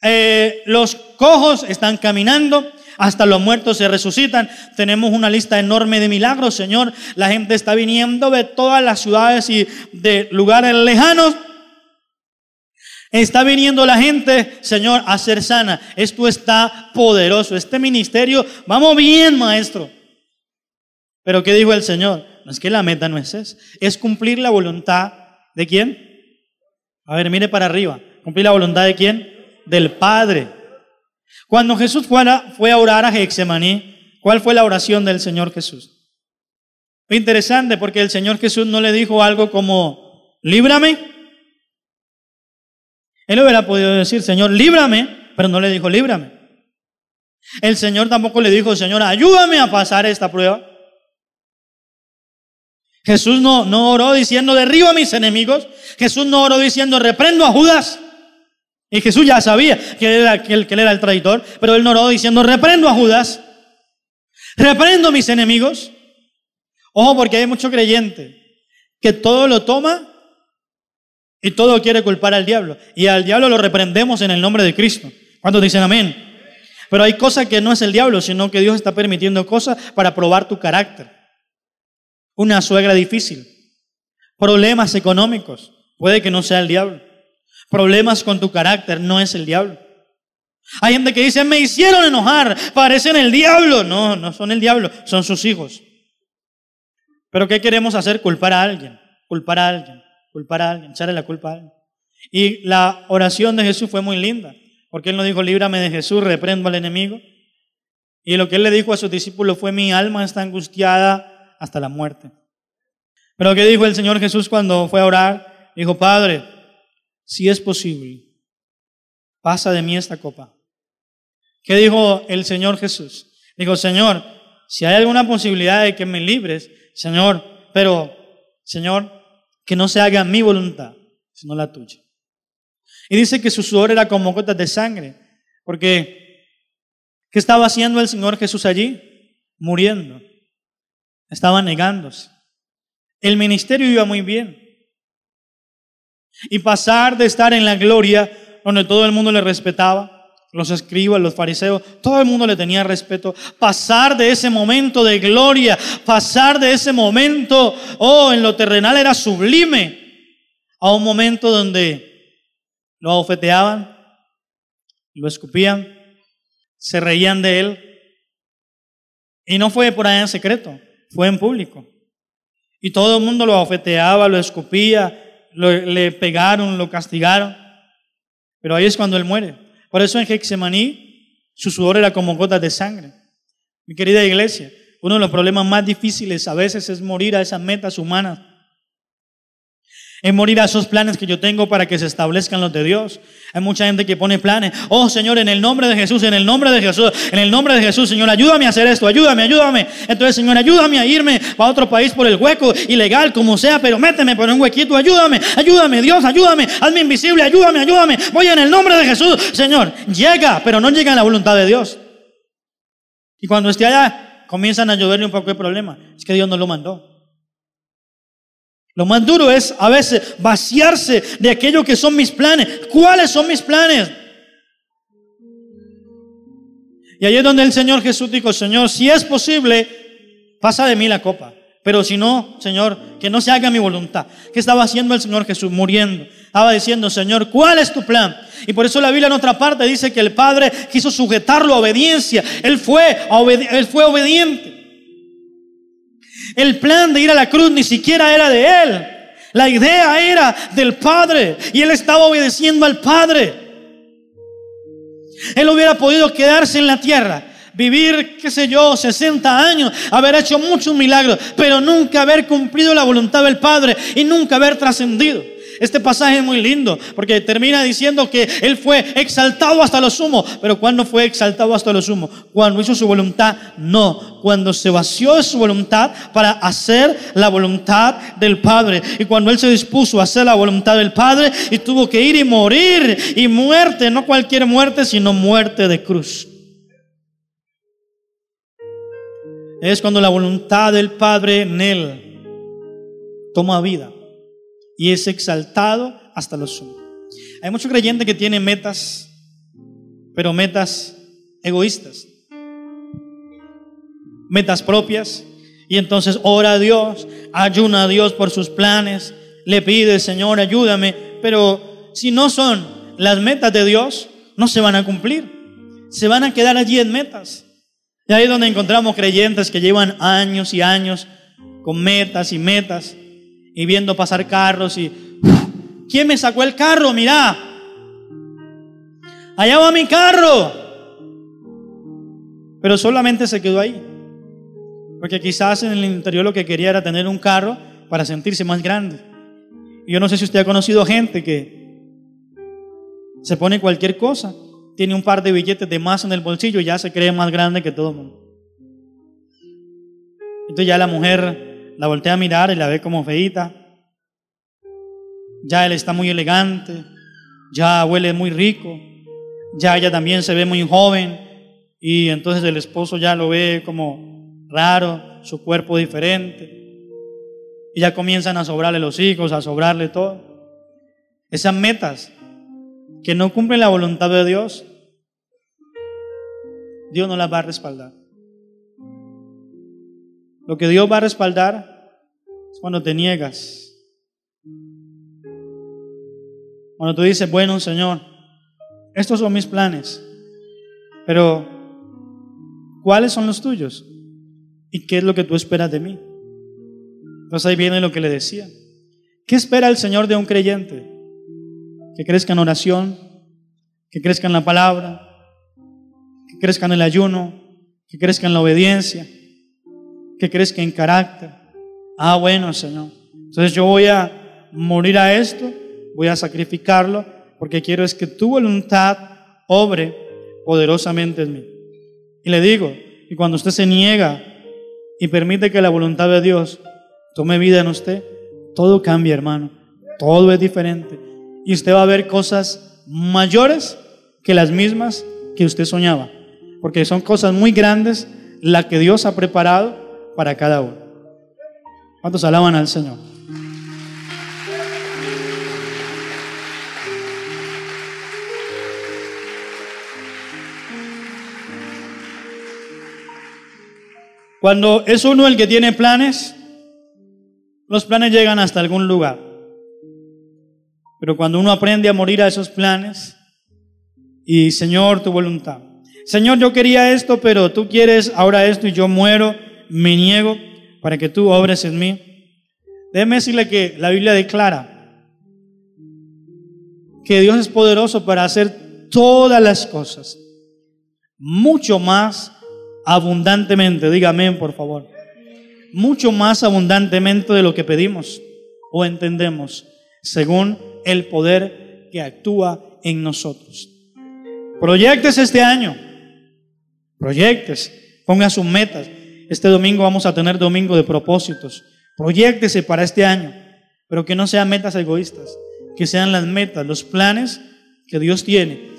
Eh, los cojos están caminando, hasta los muertos se resucitan. Tenemos una lista enorme de milagros, Señor. La gente está viniendo de todas las ciudades y de lugares lejanos. Está viniendo la gente, Señor, a ser sana. Esto está poderoso. Este ministerio, vamos bien, maestro. Pero ¿qué dijo el Señor? No es que la meta no es esa, es cumplir la voluntad de quién? A ver, mire para arriba. ¿Cumplir la voluntad de quién? Del Padre. Cuando Jesús fue a orar a Getsemaní, ¿cuál fue la oración del Señor Jesús? Interesante porque el Señor Jesús no le dijo algo como, líbrame. Él hubiera podido decir, Señor, líbrame, pero no le dijo, líbrame. El Señor tampoco le dijo, Señor, ayúdame a pasar esta prueba. Jesús no, no oró diciendo, derribo a mis enemigos. Jesús no oró diciendo, reprendo a Judas. Y Jesús ya sabía que él, era, que él, era el traidor, pero él no oró diciendo, reprendo a Judas. Reprendo a mis enemigos. Ojo, porque hay mucho creyente que todo lo toma y todo quiere culpar al diablo. Y al diablo lo reprendemos en el nombre de Cristo. ¿Cuántos dicen amén? Pero hay cosas que no es el diablo, sino que Dios está permitiendo cosas para probar tu carácter una suegra difícil, problemas económicos, puede que no sea el diablo, problemas con tu carácter, no es el diablo. Hay gente que dice, me hicieron enojar, parecen el diablo. No, no son el diablo, son sus hijos. Pero ¿qué queremos hacer? Culpar a alguien, culpar a alguien, culpar a alguien, echarle la culpa a alguien. Y la oración de Jesús fue muy linda, porque él no dijo, líbrame de Jesús, reprendo al enemigo. Y lo que él le dijo a sus discípulos fue, mi alma está angustiada hasta la muerte. Pero ¿qué dijo el Señor Jesús cuando fue a orar? Dijo, Padre, si es posible, pasa de mí esta copa. ¿Qué dijo el Señor Jesús? Dijo, Señor, si hay alguna posibilidad de que me libres, Señor, pero, Señor, que no se haga mi voluntad, sino la tuya. Y dice que su sudor era como gotas de sangre, porque ¿qué estaba haciendo el Señor Jesús allí? Muriendo. Estaba negándose. El ministerio iba muy bien. Y pasar de estar en la gloria, donde todo el mundo le respetaba, los escribas, los fariseos, todo el mundo le tenía respeto. Pasar de ese momento de gloria, pasar de ese momento, oh, en lo terrenal era sublime, a un momento donde lo abofeteaban, lo escupían, se reían de él. Y no fue por allá en secreto, fue en público. Y todo el mundo lo abofeteaba, lo escupía, le pegaron, lo castigaron. Pero ahí es cuando él muere. Por eso en Hexemaní su sudor era como gotas de sangre. Mi querida iglesia, uno de los problemas más difíciles a veces es morir a esas metas humanas es morir a esos planes que yo tengo para que se establezcan los de Dios. Hay mucha gente que pone planes. Oh Señor, en el nombre de Jesús, en el nombre de Jesús, en el nombre de Jesús, Señor, ayúdame a hacer esto, ayúdame, ayúdame. Entonces, Señor, ayúdame a irme a otro país por el hueco, ilegal, como sea, pero méteme por un huequito, ayúdame, ayúdame, Dios, ayúdame, hazme invisible, ayúdame, ayúdame. Voy en el nombre de Jesús, Señor, llega, pero no llega en la voluntad de Dios. Y cuando esté allá, comienzan a lloverle un poco de problema. Es que Dios no lo mandó. Lo más duro es a veces vaciarse de aquello que son mis planes. ¿Cuáles son mis planes? Y ahí es donde el Señor Jesús dijo, Señor, si es posible, pasa de mí la copa. Pero si no, Señor, que no se haga mi voluntad. ¿Qué estaba haciendo el Señor Jesús? Muriendo. Estaba diciendo, Señor, ¿cuál es tu plan? Y por eso la Biblia en otra parte dice que el Padre quiso sujetarlo a obediencia. Él fue, él fue obediente. El plan de ir a la cruz ni siquiera era de él. La idea era del Padre y él estaba obedeciendo al Padre. Él hubiera podido quedarse en la tierra, vivir, qué sé yo, 60 años, haber hecho muchos milagros, pero nunca haber cumplido la voluntad del Padre y nunca haber trascendido. Este pasaje es muy lindo porque termina diciendo que Él fue exaltado hasta lo sumo. Pero ¿cuándo fue exaltado hasta lo sumo? Cuando hizo su voluntad, no. Cuando se vació de su voluntad para hacer la voluntad del Padre. Y cuando Él se dispuso a hacer la voluntad del Padre y tuvo que ir y morir. Y muerte, no cualquier muerte, sino muerte de cruz. Es cuando la voluntad del Padre en Él toma vida y es exaltado hasta lo sumo. Hay mucho creyente que tiene metas, pero metas egoístas, metas propias, y entonces ora a Dios, ayuna a Dios por sus planes, le pide, Señor, ayúdame, pero si no son las metas de Dios, no se van a cumplir, se van a quedar allí en metas. Y ahí es donde encontramos creyentes que llevan años y años con metas y metas, y viendo pasar carros y ¿quién me sacó el carro? Mira, allá va mi carro. Pero solamente se quedó ahí. Porque quizás en el interior lo que quería era tener un carro para sentirse más grande. Y yo no sé si usted ha conocido gente que se pone cualquier cosa, tiene un par de billetes de más en el bolsillo y ya se cree más grande que todo el mundo. Entonces ya la mujer la voltea a mirar y la ve como feita. Ya él está muy elegante, ya huele muy rico, ya ella también se ve muy joven y entonces el esposo ya lo ve como raro, su cuerpo diferente. Y ya comienzan a sobrarle los hijos, a sobrarle todo. Esas metas que no cumplen la voluntad de Dios, Dios no las va a respaldar. Lo que Dios va a respaldar es cuando te niegas. Cuando tú dices, bueno, Señor, estos son mis planes, pero ¿cuáles son los tuyos? ¿Y qué es lo que tú esperas de mí? Entonces ahí viene lo que le decía. ¿Qué espera el Señor de un creyente? Que crezca en oración, que crezca en la palabra, que crezca en el ayuno, que crezca en la obediencia, que crezca en carácter. Ah, bueno, Señor. Entonces yo voy a morir a esto, voy a sacrificarlo, porque quiero es que tu voluntad obre poderosamente en mí. Y le digo, y cuando usted se niega y permite que la voluntad de Dios tome vida en usted, todo cambia, hermano. Todo es diferente. Y usted va a ver cosas mayores que las mismas que usted soñaba. Porque son cosas muy grandes las que Dios ha preparado para cada uno. ¿Cuántos alaban al Señor? Cuando es uno el que tiene planes, los planes llegan hasta algún lugar. Pero cuando uno aprende a morir a esos planes y Señor, tu voluntad. Señor, yo quería esto, pero tú quieres ahora esto y yo muero me niego para que tú obres en mí. Déjeme decirle que la Biblia declara que Dios es poderoso para hacer todas las cosas, mucho más abundantemente, dígame por favor, mucho más abundantemente de lo que pedimos o entendemos, según el poder que actúa en nosotros. Proyectes este año, proyectes, ponga sus metas. Este domingo vamos a tener domingo de propósitos. Proyectese para este año, pero que no sean metas egoístas, que sean las metas, los planes que Dios tiene.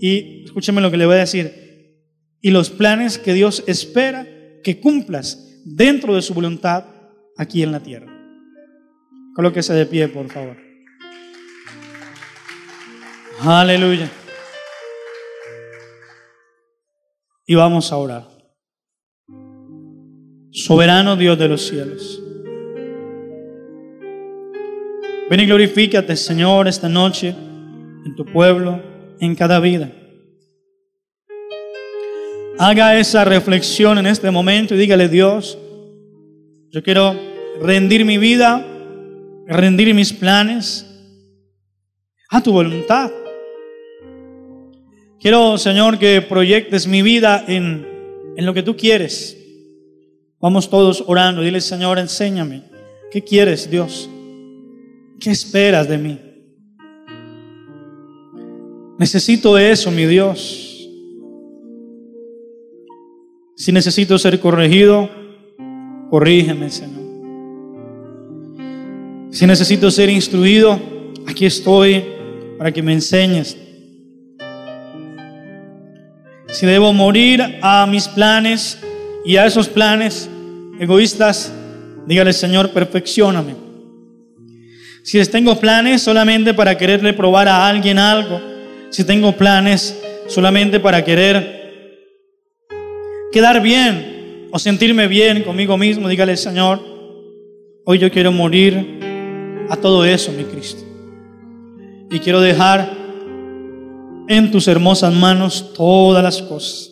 Y escúcheme lo que le voy a decir. Y los planes que Dios espera que cumplas dentro de su voluntad aquí en la tierra. Colóquese de pie, por favor. Aleluya. Y vamos a orar. Soberano Dios de los cielos. Ven y glorifícate, Señor, esta noche en tu pueblo, en cada vida. Haga esa reflexión en este momento y dígale, Dios, yo quiero rendir mi vida, rendir mis planes a tu voluntad. Quiero, Señor, que proyectes mi vida en, en lo que tú quieres. Vamos todos orando. Dile, Señor, enséñame. ¿Qué quieres, Dios? ¿Qué esperas de mí? Necesito eso, mi Dios. Si necesito ser corregido, corrígeme, Señor. Si necesito ser instruido, aquí estoy para que me enseñes. Si debo morir a mis planes y a esos planes egoístas, dígale, Señor, perfeccioname. Si tengo planes solamente para quererle probar a alguien algo, si tengo planes solamente para querer quedar bien o sentirme bien conmigo mismo, dígale, Señor, hoy yo quiero morir a todo eso, mi Cristo. Y quiero dejar en tus hermosas manos todas las cosas.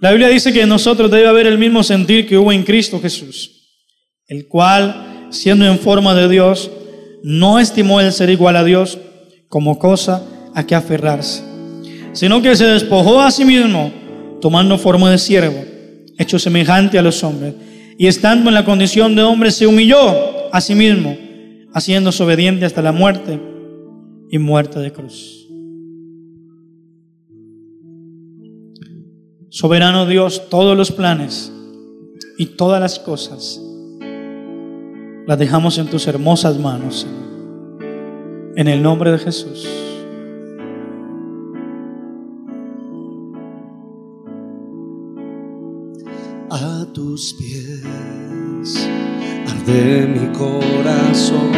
La Biblia dice que en nosotros debe haber el mismo sentir que hubo en Cristo Jesús, el cual, siendo en forma de Dios, no estimó el ser igual a Dios como cosa a que aferrarse, sino que se despojó a sí mismo, tomando forma de siervo, hecho semejante a los hombres, y estando en la condición de hombre se humilló a sí mismo, haciéndose obediente hasta la muerte y muerte de cruz. Soberano Dios, todos los planes y todas las cosas las dejamos en tus hermosas manos, En el nombre de Jesús. A tus pies arde mi corazón.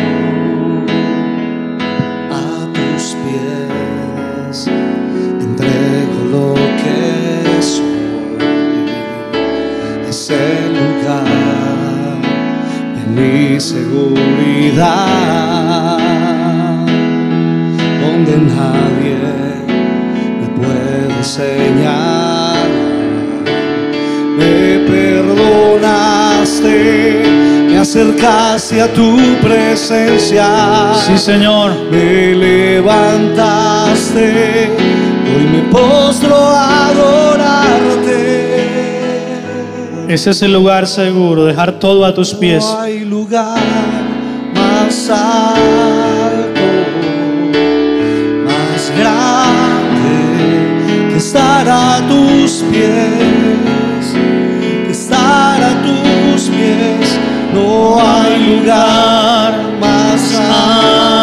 A tus pies seguridad, donde nadie me puede enseñar. Me perdonaste, me acercaste a tu presencia. Sí, Señor. Me levantaste, hoy me postro a. Ese es el lugar seguro, dejar todo a tus pies. No hay lugar más alto, más grande que estar a tus pies, que estar a tus pies. No hay lugar más alto,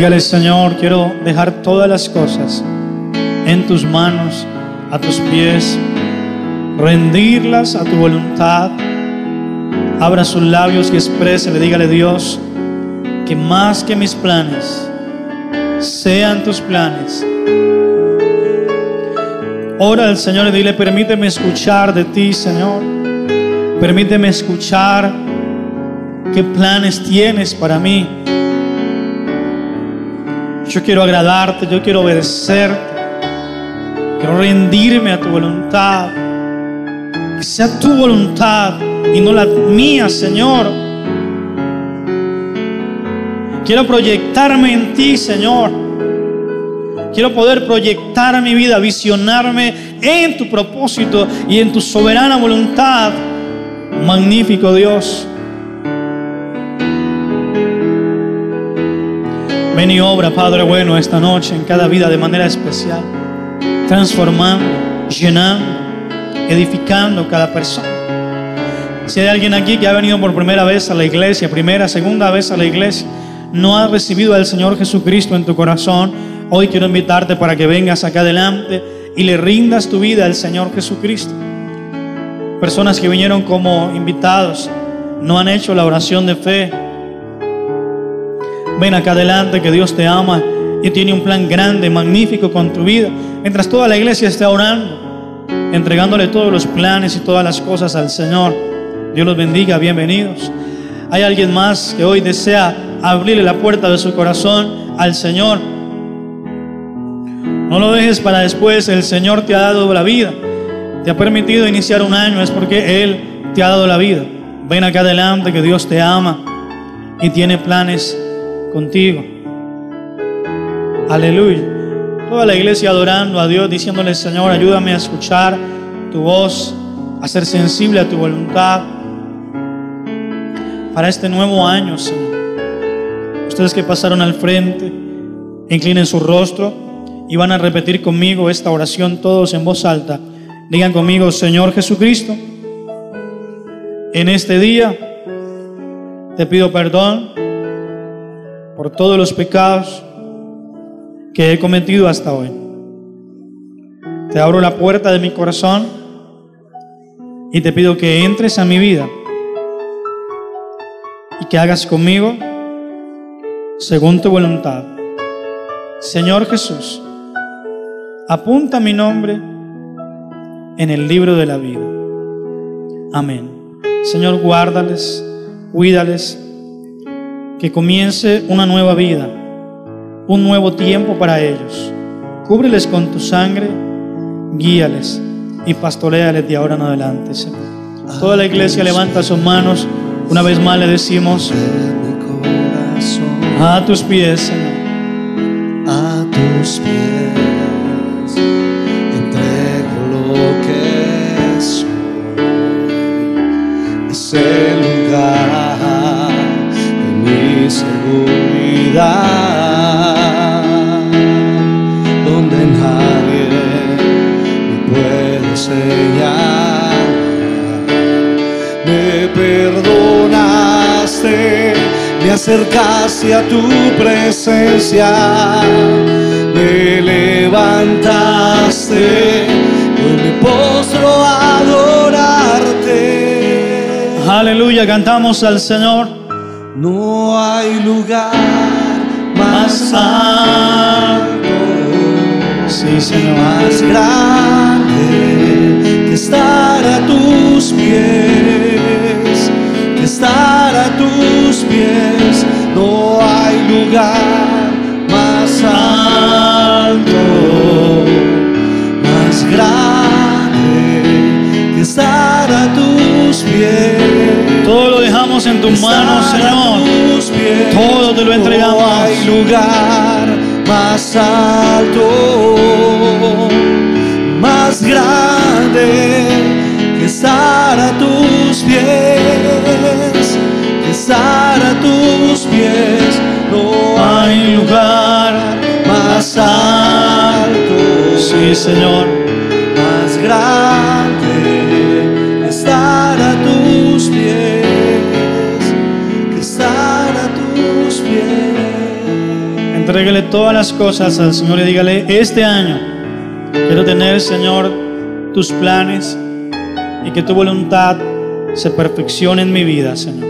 Dígale, Señor, quiero dejar todas las cosas en tus manos, a tus pies, rendirlas a tu voluntad. Abra sus labios y exprese, le dígale Dios, que más que mis planes, sean tus planes. Ora al Señor y dile, permíteme escuchar de ti, Señor. Permíteme escuchar qué planes tienes para mí. Yo quiero agradarte, yo quiero obedecerte. Quiero rendirme a tu voluntad. Que sea tu voluntad y no la mía, Señor. Quiero proyectarme en ti, Señor. Quiero poder proyectar mi vida, visionarme en tu propósito y en tu soberana voluntad. Magnífico Dios. Ven y obra, Padre bueno, esta noche en cada vida de manera especial, transformando, llenando, edificando cada persona. Si hay alguien aquí que ha venido por primera vez a la iglesia, primera, segunda vez a la iglesia, no ha recibido al Señor Jesucristo en tu corazón, hoy quiero invitarte para que vengas acá adelante y le rindas tu vida al Señor Jesucristo. Personas que vinieron como invitados no han hecho la oración de fe. Ven acá adelante que Dios te ama y tiene un plan grande, magnífico con tu vida. Mientras toda la iglesia esté orando, entregándole todos los planes y todas las cosas al Señor. Dios los bendiga, bienvenidos. Hay alguien más que hoy desea abrirle la puerta de su corazón al Señor. No lo dejes para después, el Señor te ha dado la vida, te ha permitido iniciar un año, es porque Él te ha dado la vida. Ven acá adelante que Dios te ama y tiene planes contigo. Aleluya. Toda la iglesia adorando a Dios, diciéndole, Señor, ayúdame a escuchar tu voz, a ser sensible a tu voluntad para este nuevo año, Señor. Ustedes que pasaron al frente, inclinen su rostro y van a repetir conmigo esta oración todos en voz alta. Digan conmigo, Señor Jesucristo, en este día te pido perdón por todos los pecados que he cometido hasta hoy. Te abro la puerta de mi corazón y te pido que entres a mi vida y que hagas conmigo según tu voluntad. Señor Jesús, apunta mi nombre en el libro de la vida. Amén. Señor, guárdales, cuídales, que comience una nueva vida, un nuevo tiempo para ellos. Cúbreles con tu sangre, guíales y pastoreales de ahora en adelante, Señor. Toda la iglesia levanta sus manos. Una vez más le decimos, a tus pies, Señor. a tus pies acercaste a tu presencia, me levantaste, hoy me postro a adorarte. Aleluya, cantamos al Señor. No hay lugar más alto, Sí, Señor. más grande que estar a tus pies, que estar a tus pies. Lugar más alto, más grande que estar a tus pies. Todo lo dejamos en tus manos, Señor. pies. Todo te lo entregamos. No hay lugar más alto, más grande que estar a tus pies, que estar a tus pies. No hay lugar más alto, Sí, Señor. más grande estar a tus pies, que estar a tus pies. Entrégale todas las cosas al Señor y dígale, este año quiero tener, Señor, tus planes, y que tu voluntad se perfeccione en mi vida, Señor.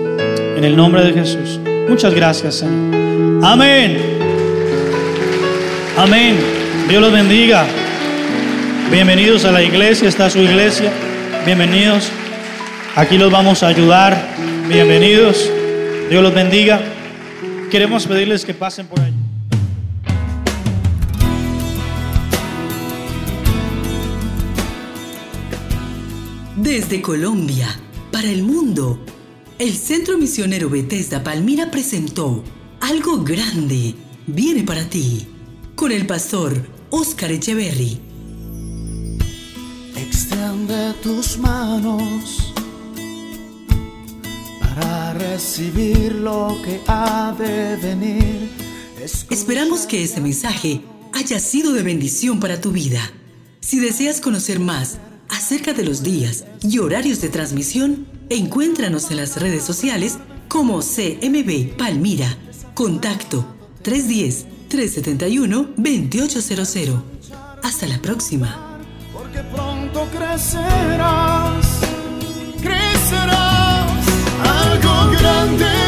En el nombre de Jesús. Muchas gracias, Señor. Amén. Amén. Dios los bendiga. Bienvenidos a la iglesia, está su iglesia. Bienvenidos. Aquí los vamos a ayudar. Bienvenidos. Dios los bendiga. Queremos pedirles que pasen por ahí. Desde Colombia, para el mundo, el Centro Misionero Bethesda Palmira presentó Algo Grande viene para ti con el pastor Oscar Echeverry. Extiende tus manos para recibir lo que ha de venir. Esperamos que este mensaje haya sido de bendición para tu vida. Si deseas conocer más acerca de los días y horarios de transmisión, encuéntranos en las redes sociales como CMB Palmira. Contacto 310-371-2800. Hasta la próxima. Porque pronto crecerás, crecerás, algo grande